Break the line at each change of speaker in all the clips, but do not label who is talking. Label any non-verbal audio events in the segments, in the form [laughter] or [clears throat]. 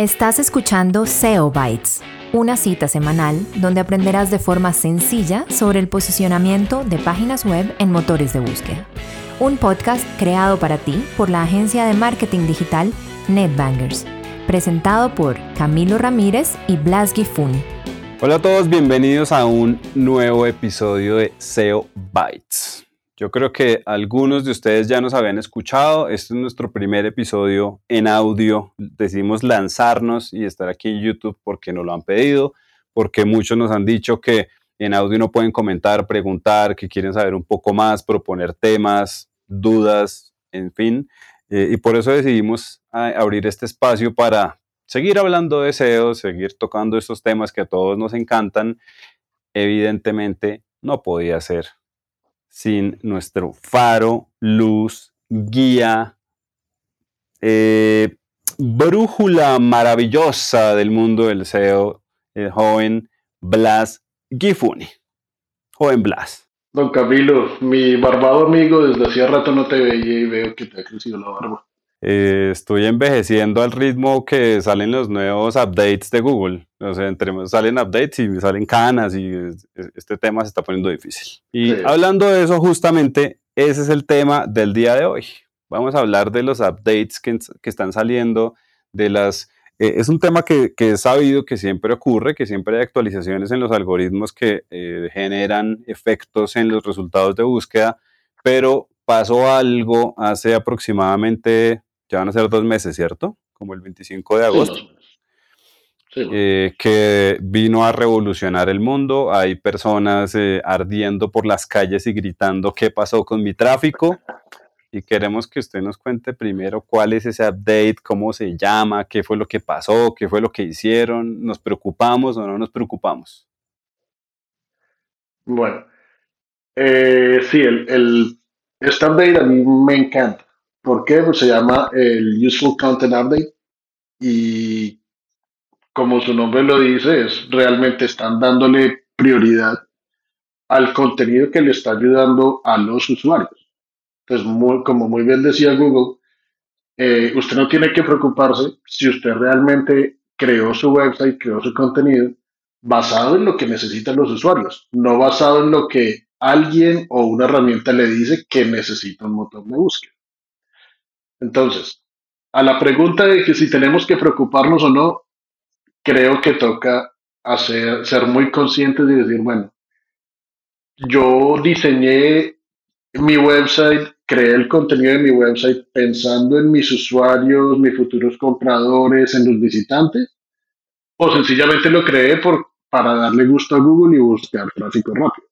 Estás escuchando SEO Bytes, una cita semanal donde aprenderás de forma sencilla sobre el posicionamiento de páginas web en motores de búsqueda. Un podcast creado para ti por la agencia de marketing digital NetBangers, presentado por Camilo Ramírez y Blas Gifun.
Hola a todos, bienvenidos a un nuevo episodio de SEO Bytes. Yo creo que algunos de ustedes ya nos habían escuchado. Este es nuestro primer episodio en audio. Decidimos lanzarnos y estar aquí en YouTube porque nos lo han pedido, porque muchos nos han dicho que en audio no pueden comentar, preguntar, que quieren saber un poco más, proponer temas, dudas, en fin. Eh, y por eso decidimos abrir este espacio para seguir hablando de SEO, seguir tocando estos temas que a todos nos encantan. Evidentemente no podía ser sin nuestro faro, luz, guía, eh, brújula maravillosa del mundo del SEO, el joven Blas Gifuni. Joven Blas.
Don Camilo, mi barbado amigo, desde hacía rato no te veía y veo que te ha crecido la barba.
Eh, estoy envejeciendo al ritmo que salen los nuevos updates de Google. O sea, entre, salen updates y salen canas y este tema se está poniendo difícil. Y hablando de eso, justamente, ese es el tema del día de hoy. Vamos a hablar de los updates que, están saliendo, de las... Eh, es un tema que, que, es sabido que siempre ocurre, que siempre hay actualizaciones en los algoritmos que eh, generan efectos en los resultados de búsqueda, pero pasó algo hace aproximadamente ya van a ser dos meses, ¿cierto? Como el 25 de agosto. Eh, que vino a revolucionar el mundo. Hay personas eh, ardiendo por las calles y gritando qué pasó con mi tráfico. Y queremos que usted nos cuente primero cuál es ese update, cómo se llama, qué fue lo que pasó, qué fue lo que hicieron, nos preocupamos o no nos preocupamos.
Bueno, eh, sí, el, el, este update a mí me encanta. ¿Por qué? Pues se llama el Useful Content Update y como su nombre lo dice, es realmente están dándole prioridad al contenido que le está ayudando a los usuarios. Entonces, como muy bien decía Google, eh, usted no tiene que preocuparse si usted realmente creó su website, creó su contenido basado en lo que necesitan los usuarios, no basado en lo que alguien o una herramienta le dice que necesita un motor de búsqueda. Entonces, a la pregunta de que si tenemos que preocuparnos o no, creo que toca hacer, ser muy conscientes y decir, bueno, yo diseñé mi website, creé el contenido de mi website pensando en mis usuarios, mis futuros compradores, en los visitantes, o sencillamente lo creé por, para darle gusto a Google y buscar tráfico rápido.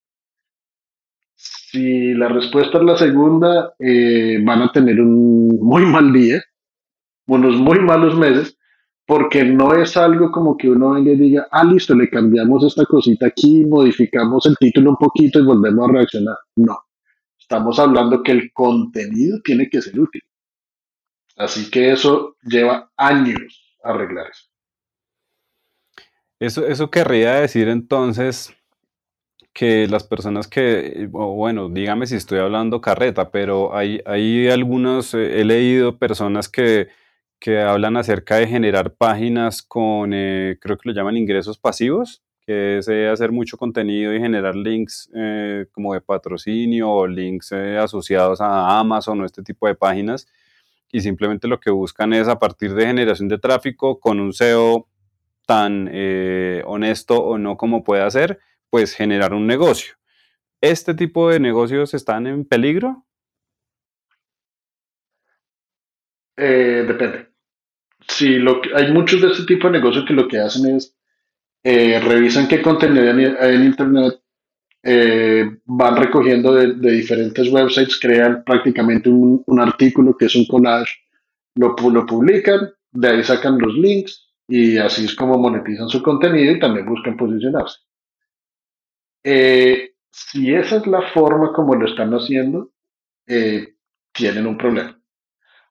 Si la respuesta es la segunda, eh, van a tener un muy mal día, unos muy malos meses, porque no es algo como que uno venga y diga, ah, listo, le cambiamos esta cosita aquí, modificamos el título un poquito y volvemos a reaccionar. No, estamos hablando que el contenido tiene que ser útil. Así que eso lleva años arreglar eso.
Eso, eso querría decir entonces que las personas que, bueno, dígame si estoy hablando carreta, pero hay, hay algunos, eh, he leído personas que, que, hablan acerca de generar páginas con, eh, creo que lo llaman ingresos pasivos, que es eh, hacer mucho contenido y generar links como de patrocinio o links asociados a Amazon o este tipo de páginas. Y simplemente lo que buscan es a partir de generación de tráfico con un SEO tan honesto o no como puede hacer, pues generar un negocio. ¿Este tipo de negocios están en peligro?
Eh, depende. Si lo hay muchos de este tipo de negocios que lo que hacen es eh, revisan qué contenido hay en, Internet, eh, van recogiendo de, diferentes websites, crean prácticamente un, artículo que es un collage, lo, lo publican, de ahí sacan los links y así es como monetizan su contenido y también buscan posicionarse. Eh, si esa es la forma como lo están haciendo, eh, tienen un problema.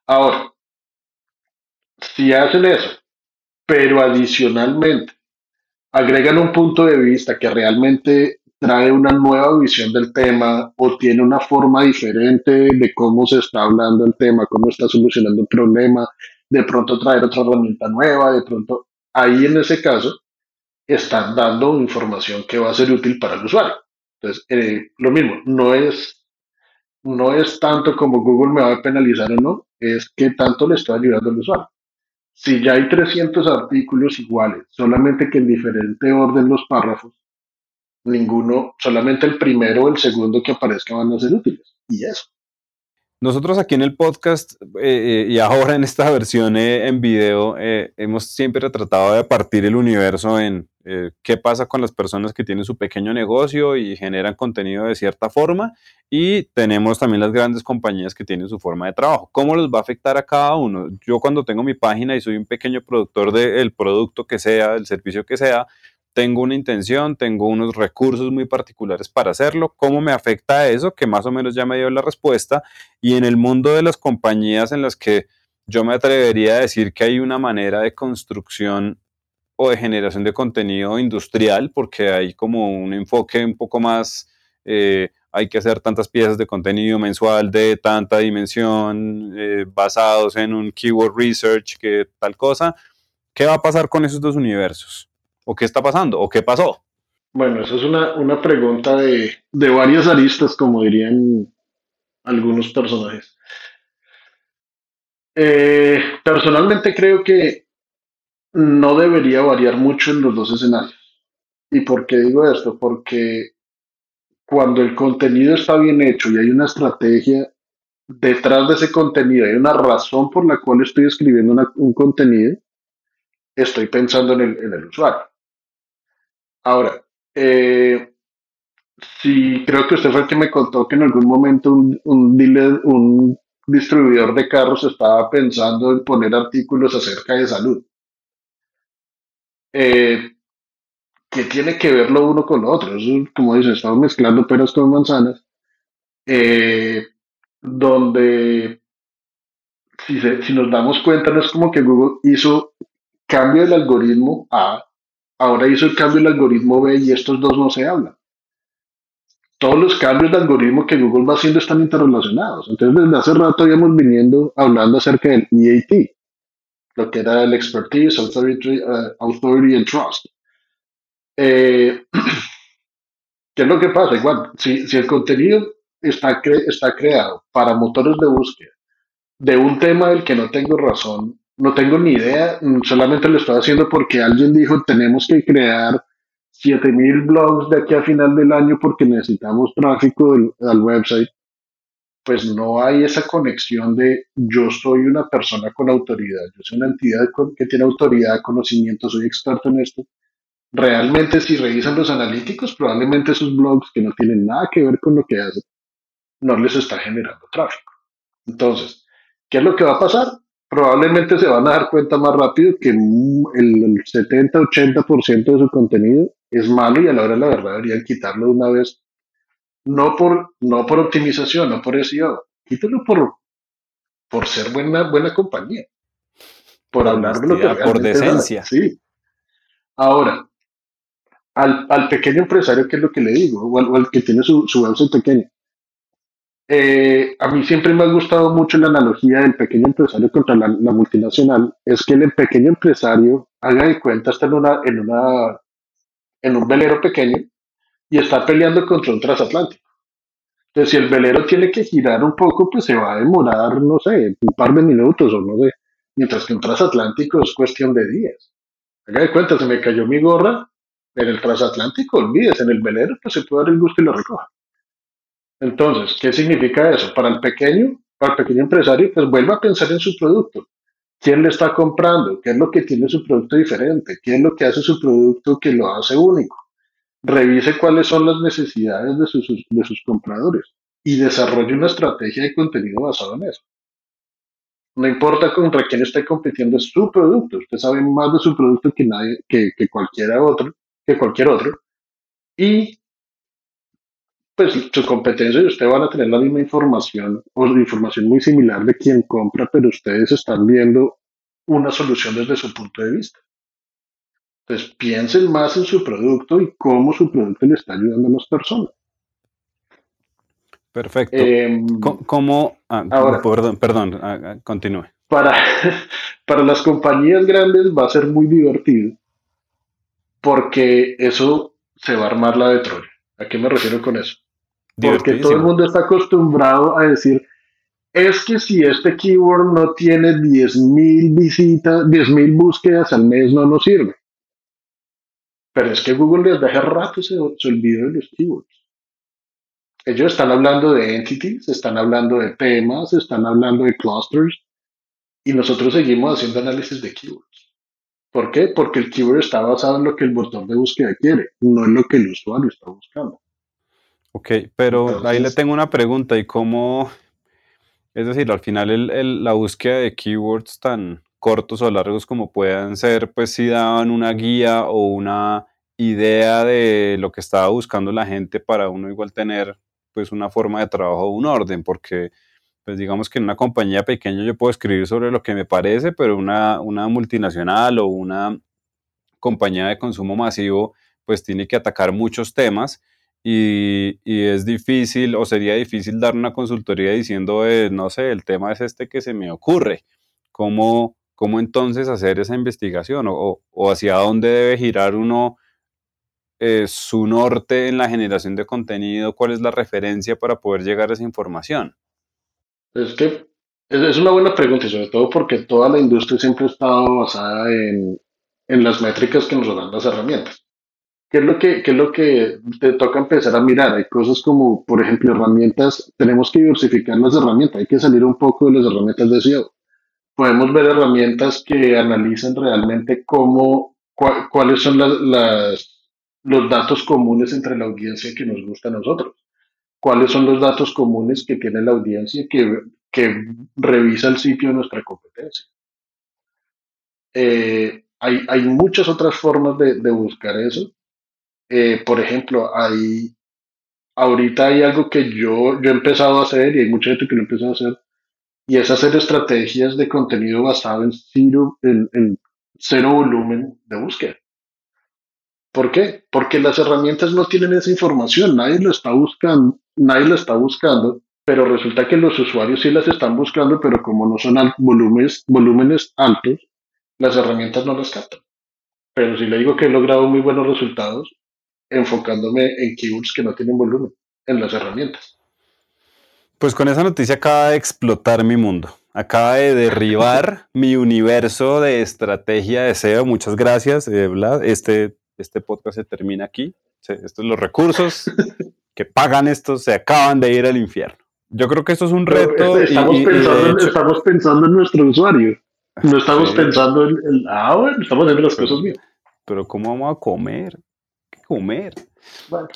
Ahora, si hacen eso, pero adicionalmente agregan un punto de vista que realmente trae una nueva visión del tema o tiene una forma diferente de cómo se está hablando el tema, cómo está solucionando el problema, de pronto traer otra herramienta nueva, de pronto, ahí en ese caso, están dando información que va a ser útil para el usuario. Entonces, eh, lo mismo, no es, no es tanto como Google me va a penalizar o no, es que tanto le estoy ayudando al usuario. Si ya hay 300 artículos iguales, solamente que en diferente orden los párrafos, ninguno, solamente el primero o el segundo que aparezca van a ser útiles. Y eso.
Nosotros aquí en el podcast eh, eh, y ahora en esta versión eh, en video hemos siempre tratado de partir el universo en qué pasa con las personas que tienen su pequeño negocio y generan contenido de cierta forma y tenemos también las grandes compañías que tienen su forma de trabajo. ¿Cómo les va a afectar a cada uno? Yo cuando tengo mi página y soy un pequeño productor del producto que sea, del servicio que sea, tengo una intención, tengo unos recursos muy particulares para hacerlo, ¿cómo me afecta eso? Que más o menos ya me dio la respuesta. Y en el mundo de las compañías en las que yo me atrevería a decir que hay una manera de construcción o de generación de contenido industrial, porque hay como un enfoque un poco más, eh, hay que hacer tantas piezas de contenido mensual de tanta dimensión, eh, basados en un keyword research, que tal cosa. ¿Qué va a pasar con esos dos universos? ¿O qué está pasando? ¿O qué pasó?
Bueno, eso es una, pregunta de, de varias aristas, como dirían algunos personajes. Eh, personalmente creo que no debería variar mucho en los dos escenarios. ¿Y por qué digo esto? Porque cuando el contenido está bien hecho y hay una estrategia detrás de ese contenido, hay una razón por la cual estoy escribiendo un contenido, estoy pensando en el, usuario. Ahora, eh, sí, creo que usted fue el que me contó que en algún momento un distribuidor de carros estaba pensando en poner artículos acerca de salud. Eh, ¿Qué tiene que ver lo uno con lo otro? como dice, estamos mezclando peras con manzanas, eh, donde si, si nos damos cuenta, no es como que Google hizo cambio del algoritmo A ahora hizo el cambio el algoritmo B y estos dos no se hablan. Todos los cambios de algoritmo que Google va haciendo están interrelacionados. Entonces, desde hace rato habíamos viniendo hablando acerca del EAT, lo que era el Expertise, Authority, uh, and Trust. Eh, [clears throat] ¿Qué es lo que pasa? Igual, si, el contenido está, está creado para motores de búsqueda de un tema del que no tengo razón no tengo ni idea, mm, solamente lo estoy haciendo porque alguien dijo tenemos que crear 7000 blogs de aquí a final del año porque necesitamos tráfico al website. Pues no hay esa conexión de yo soy una persona con autoridad, yo soy una entidad que tiene autoridad, conocimiento, soy experto en esto. Realmente si revisan los analíticos, probablemente esos blogs que no tienen nada que ver con lo que hacen, no les está generando tráfico. Entonces, ¿qué es lo que va a pasar? probablemente se van a dar cuenta más rápido que el 70-80% de su contenido es malo y a la hora de la verdad deberían quitarlo una vez. No por, no por optimización, no por SEO, quítelo por, por ser buena, buena compañía. Por hablar de lo que
Por decencia.
Sí. Ahora, al, al, pequeño empresario, ¿qué es lo que le digo? O al, que tiene su, su website pequeño eh, a mí siempre me ha gustado mucho la analogía del pequeño empresario contra la, multinacional. Es que el pequeño empresario haga de cuenta está en, una, en, una, en un velero pequeño y está peleando contra un transatlántico. Entonces, si el velero tiene que girar un poco, pues se va a demorar, no sé, un par de minutos o no sé. Mientras que un transatlántico es cuestión de días. Haga de cuenta, se me cayó mi gorra en el transatlántico, olvídese, en el velero, pues se puede dar el gusto y lo recoja. Entonces, ¿qué significa eso? Para el pequeño, para el pequeño empresario, pues vuelva a pensar en su producto. ¿Quién le está comprando? ¿Qué es lo que tiene su producto diferente? ¿Qué es lo que hace su producto que lo hace único? Revise cuáles son las necesidades de sus, de sus compradores y desarrolle una estrategia de contenido basado en eso. No importa contra quién esté compitiendo, es su producto. Usted sabe más de su producto que nadie, que, que cualquiera otro, que cualquier otro. Y pues su competencia y usted van a tener la misma información o información muy similar de quien compra, pero ustedes están viendo una solución desde su punto de vista. Entonces piensen más en su producto y cómo su producto le está ayudando a las personas.
Perfecto. Em, ¿Cómo? Ah, perdón, perdón, ah, ah, continúe.
para, [laughs] para las compañías grandes va a ser muy divertido porque eso se va a armar la de Troya. ¿A qué me refiero con eso? Porque todo el mundo está acostumbrado a decir, es que si este keyword no tiene 10.000 visitas, 10.000 búsquedas al mes, no nos sirve. Pero es que Google desde hace rato se, se olvidó de los keywords. Ellos están hablando de entities, están hablando de temas, están hablando de clusters, y nosotros seguimos haciendo análisis de keywords. ¿Por qué? Porque el keyword está basado en lo que el motor de búsqueda quiere, no en lo que el usuario está buscando.
Ok, pero ahí le tengo una pregunta, ¿y cómo, es decir, al final el, la búsqueda de keywords tan cortos o largos como puedan ser, pues si daban una guía o una idea de lo que estaba buscando la gente para uno igual tener pues una forma de trabajo, un orden, porque pues digamos que en una compañía pequeña yo puedo escribir sobre lo que me parece, pero una, una multinacional o una compañía de consumo masivo, pues tiene que atacar muchos temas y, y, es difícil o sería difícil dar una consultoría diciendo, eh, no sé, el tema es este que se me ocurre. ¿Cómo, cómo entonces hacer esa investigación o, o hacia dónde debe girar uno eh, su norte en la generación de contenido? ¿Cuál es la referencia para poder llegar a esa información?
Es que es una buena pregunta y sobre todo porque toda la industria siempre ha estado basada en, en las métricas que nos dan las herramientas. ¿Qué es, lo que, ¿Qué es lo que te toca empezar a mirar? Hay cosas como, por ejemplo, herramientas, tenemos que diversificar las herramientas, hay que salir un poco de las herramientas de SEO. Podemos ver herramientas que analizan realmente cómo, cuáles son las, las, los datos comunes entre la audiencia que nos gusta a nosotros cuáles son los datos comunes que tiene la audiencia que, que revisa el sitio de nuestra competencia. Eh, hay, hay, muchas otras formas de, de buscar eso. Eh, por ejemplo, hay, ahorita hay algo que yo, yo he empezado a hacer y hay mucha gente que lo empieza a hacer, y es hacer estrategias de contenido basado en cero, en, cero volumen de búsqueda. ¿Por qué? Porque las herramientas no tienen esa información, nadie lo está buscando, nadie lo está buscando, pero resulta que los usuarios sí las están buscando, pero como no son volúmenes, volúmenes altos, las herramientas no las captan. Pero si le digo que he logrado muy buenos resultados enfocándome en keywords que no tienen volumen en las herramientas.
Pues con esa noticia acaba de explotar mi mundo. Acaba de derribar [laughs] mi universo de estrategia de SEO. Muchas gracias, eh, Vlad. Este este podcast se termina aquí. Estos los recursos que pagan estos se acaban de ir al infierno. Yo creo que esto es un reto.
Estamos, pensando, estamos pensando en nuestro usuario. No estamos pensando en, el ah, bueno, estamos haciendo las cosas bien.
Pero ¿cómo vamos a comer? ¿Qué comer?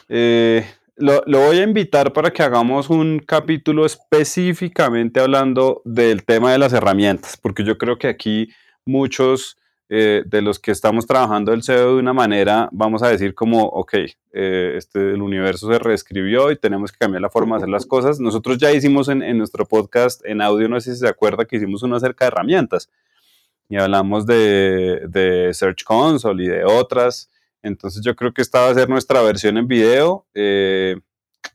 Eh, lo, lo, voy a invitar para que hagamos un capítulo específicamente hablando del tema de las herramientas, porque yo creo que aquí muchos eh, de los que estamos trabajando el SEO de una manera, vamos a decir como, ok, eh, este, el universo se reescribió y tenemos que cambiar la forma de hacer las cosas. Nosotros ya hicimos en, en nuestro podcast en audio, no sé si se acuerda que hicimos uno acerca de herramientas y hablamos de, de Search Console y de otras. Entonces yo creo que esta va a ser nuestra versión en video. Eh,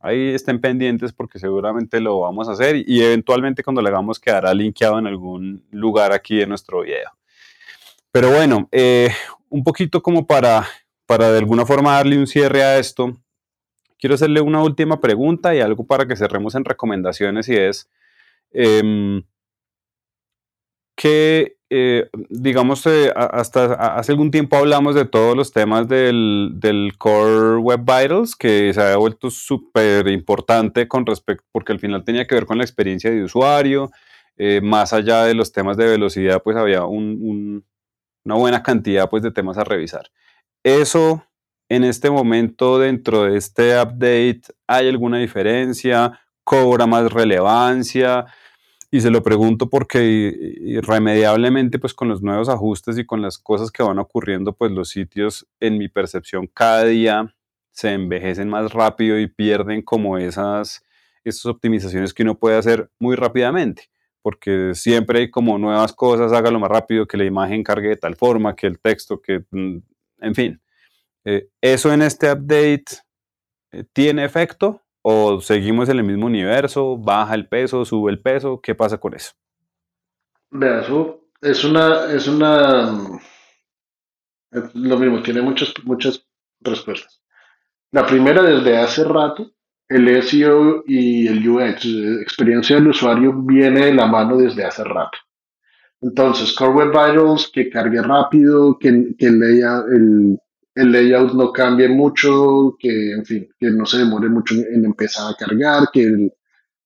ahí estén pendientes porque seguramente lo vamos a hacer y eventualmente cuando lo hagamos quedará linkeado en algún lugar aquí en nuestro video. Pero bueno, eh, un poquito como para, para de alguna forma darle un cierre a esto, quiero hacerle una última pregunta y algo para que cerremos en recomendaciones y es em, que, eh, digamos, eh, hasta hace algún tiempo hablamos de todos los temas del, del Core Web Vitals, que se ha vuelto súper importante con respecto, porque al final tenía que ver con la experiencia de usuario, más allá de los temas de velocidad, pues había un una buena cantidad pues, de temas a revisar. Eso en este momento dentro de este update, ¿hay alguna diferencia? ¿Cobra más relevancia? Y se lo pregunto porque irremediablemente pues con los nuevos ajustes y con las cosas que van ocurriendo pues los sitios en mi percepción cada día se envejecen más rápido y pierden como esas, esas optimizaciones que uno puede hacer muy rápidamente porque siempre hay como nuevas cosas, hágalo más rápido, que la imagen cargue de tal forma, que el texto, que, mm, en fin. Eh, ¿Eso en este update eh, tiene efecto o seguimos en el mismo universo? ¿Baja el peso, sube el peso? ¿Qué pasa con eso?
Vea, eso es una, es una, lo mismo, tiene muchas, muchas respuestas. La primera, desde hace rato, el SEO y el UX, experiencia del usuario, viene de la mano desde hace rato. Entonces, Core Web Vitals, que cargue rápido, que, que layout, el, el, layout no cambie mucho, que, en fin, que no se demore mucho en empezar a cargar, que el,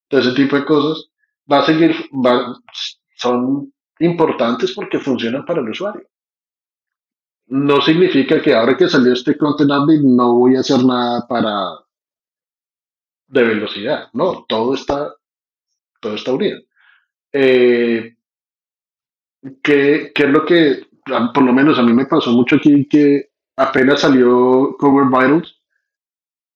todo ese tipo de cosas, va a seguir, va, son importantes porque funcionan para el usuario. No significa que ahora que salió este content update no voy a hacer nada para de velocidad. No, todo está, todo está unido. Eh, ¿qué, ¿Qué es lo que, por lo menos a mí me pasó mucho aquí, que apenas salió Cover Vitals,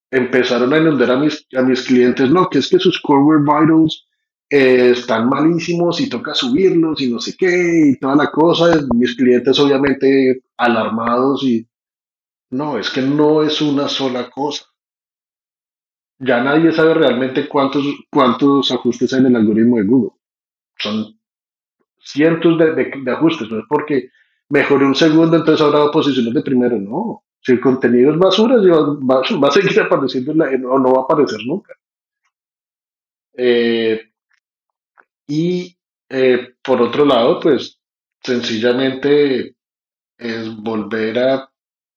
empezaron a inundar a mis, a mis clientes, no, que es que sus Cover Vitals eh, están malísimos y toca subirlos y no sé qué y toda la cosa. Mis clientes obviamente alarmados y no, es que no es una sola cosa. Ya nadie sabe realmente cuántos, cuántos ajustes hay en el algoritmo de Google. Son cientos de, de, ajustes, no es porque mejoré un segundo, entonces ahora posiciones de primero. No, si el contenido es basura, va, a seguir [laughs] apareciendo o no va a aparecer nunca. Eh, y eh, por otro lado, pues sencillamente es volver a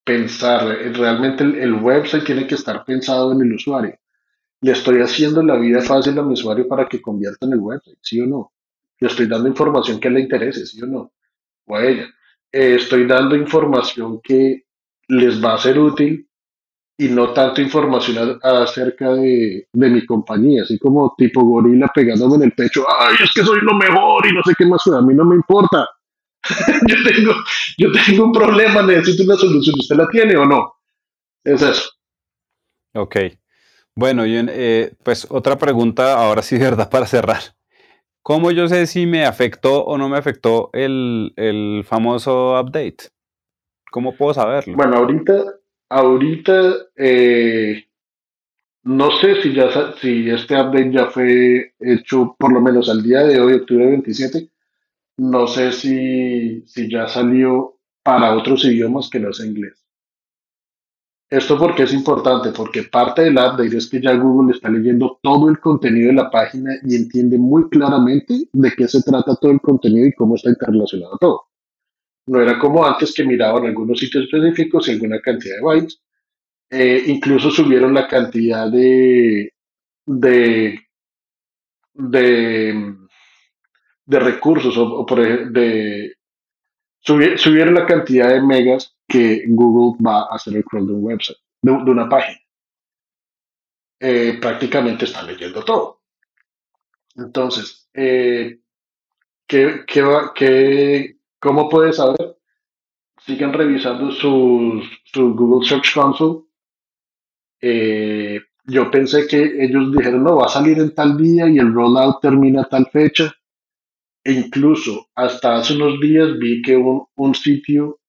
pensar, realmente el, website tiene que estar pensado en el usuario. Le estoy haciendo la vida fácil a mi usuario para que convierta en el website, sí o no. Le estoy dando información que le interese, sí o no. O a ella. Eh, estoy dando información que les va a ser útil y no tanto información acerca de, mi compañía, así como tipo gorila pegándome en el pecho, ay, es que soy lo mejor y no sé qué más, a mí no me importa. [laughs] yo, tengo, yo tengo un problema, necesito una solución, ¿usted la tiene o no? Es eso.
Ok. Bueno, eh, pues otra pregunta, ahora sí, de [laughs] verdad, para cerrar. ¿Cómo yo sé si me afectó o no me afectó el, el famoso update? ¿Cómo puedo saberlo?
Bueno, ahorita ahorita eh, no sé si ya si este update ya fue hecho por lo menos al día de hoy, octubre 27. No sé si, si ya salió para otros idiomas que no sea inglés. Esto porque es importante, porque parte del update es que ya Google está leyendo todo el contenido de la página y entiende muy claramente de qué se trata todo el contenido y cómo está interrelacionado todo. No era como antes que miraban algunos sitios específicos y alguna cantidad de bytes. Eh, incluso subieron la cantidad de, de, de, recursos o, por de subieron la cantidad de megas que Google va a hacer el crawl de un una página. Eh, prácticamente está leyendo todo. Entonces, eh, ¿qué, qué, qué, ¿Cómo puedes saber? Sigan revisando su, Google Search Console. Eh, yo pensé que ellos dijeron, no, va a salir en tal día y el rollout termina a tal fecha. Incluso hasta hace unos días vi que un, sitio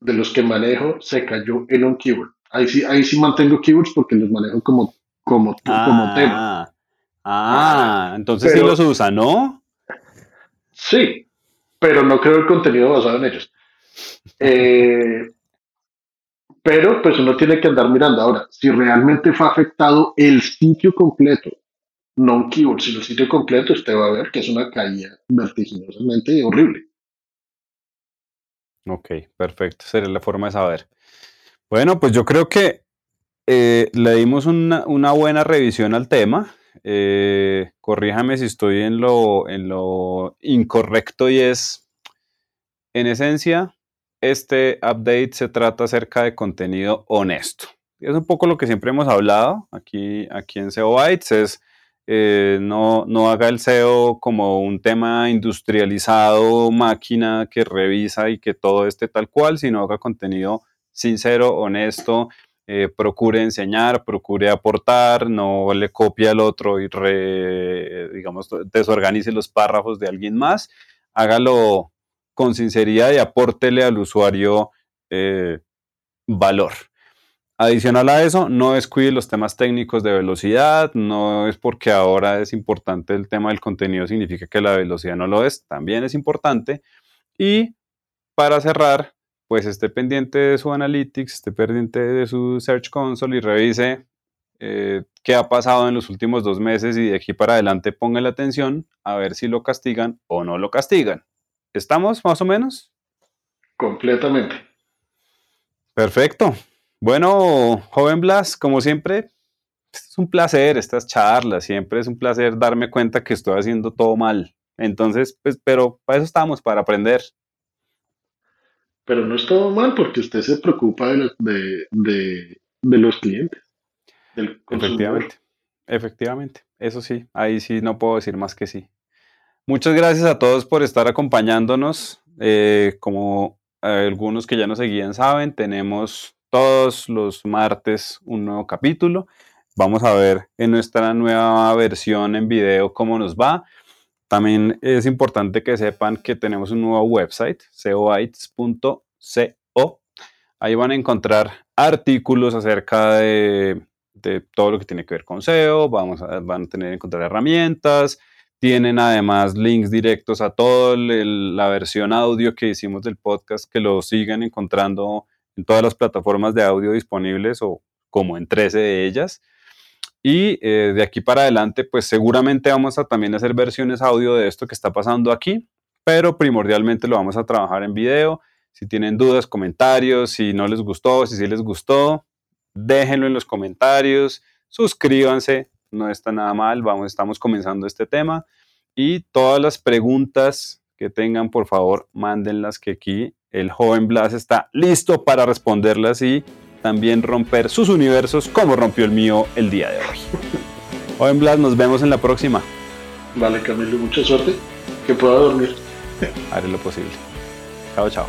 de los que manejo se cayó en un keyword. Ahí sí, ahí sí mantengo keywords porque los manejo como, como, como tema.
Ah, ah entonces sí los usa, ¿no?
Sí, pero no creo el contenido basado en ellos. [laughs] Eh, pero pues uno tiene que andar mirando ahora, si realmente fue afectado el sitio completo, no un keyword, sino el sitio completo, usted va a ver que es una caída vertiginosamente horrible.
Ok, perfecto, sería la forma de saber. Bueno, pues yo creo que eh, le dimos una, una buena revisión al tema. Eh, corríjame si estoy en lo, en lo incorrecto y es, en esencia, este update se trata acerca de contenido honesto. Es un poco lo que siempre hemos hablado aquí, aquí en SEO Bytes, es eh, no, no haga el SEO como un tema industrializado, máquina que revisa y que todo esté tal cual, sino haga contenido sincero, honesto, eh, procure enseñar, procure aportar, no le copie al otro y digamos, desorganice los párrafos de alguien más, hágalo con sinceridad y apórtele al usuario eh, valor. Adicional a eso, no descuide los temas técnicos de velocidad, no es porque ahora es importante el tema del contenido, significa que la velocidad no lo es, también es importante. Y para cerrar, pues esté pendiente de su analytics, esté pendiente de su Search Console y revise eh, qué ha pasado en los últimos dos meses y de aquí para adelante ponga la atención a ver si lo castigan o no lo castigan. ¿Estamos más o menos?
Completamente.
Perfecto. Bueno, joven Blas, como siempre, es un placer estas charlas, siempre es un placer darme cuenta que estoy haciendo todo mal. Entonces, pues, pero para eso estamos, para aprender.
Pero no es todo mal porque usted se preocupa de, de, de, los clientes.
efectivamente, efectivamente, eso sí, ahí sí no puedo decir más que sí. Muchas gracias a todos por estar acompañándonos. Eh, como algunos que ya nos seguían saben, tenemos todos los martes un nuevo capítulo. Vamos a ver en nuestra nueva versión en video cómo nos va. También es importante que sepan que tenemos un nuevo website, cobytes.co. Ahí van a encontrar artículos acerca de, todo lo que tiene que ver con SEO. Vamos a, van a tener encontrar herramientas. Tienen además links directos a toda la versión audio que hicimos del podcast que lo siguen encontrando en todas las plataformas de audio disponibles o como en 13 de ellas. Y eh, de aquí para adelante, pues seguramente vamos a también hacer versiones audio de esto que está pasando aquí, pero primordialmente lo vamos a trabajar en video. Si tienen dudas, comentarios, si no les gustó, si sí les gustó, déjenlo en los comentarios, suscríbanse, no está nada mal, vamos, estamos comenzando este tema. Y todas las preguntas que tengan, por favor, mándenlas que aquí el joven Blas está listo para responderlas y también romper sus universos como rompió el mío el día de hoy. [laughs] joven Blas, nos vemos en la próxima.
Vale, Camilo, mucha suerte. Que pueda dormir.
Haré lo posible. Chao, chao.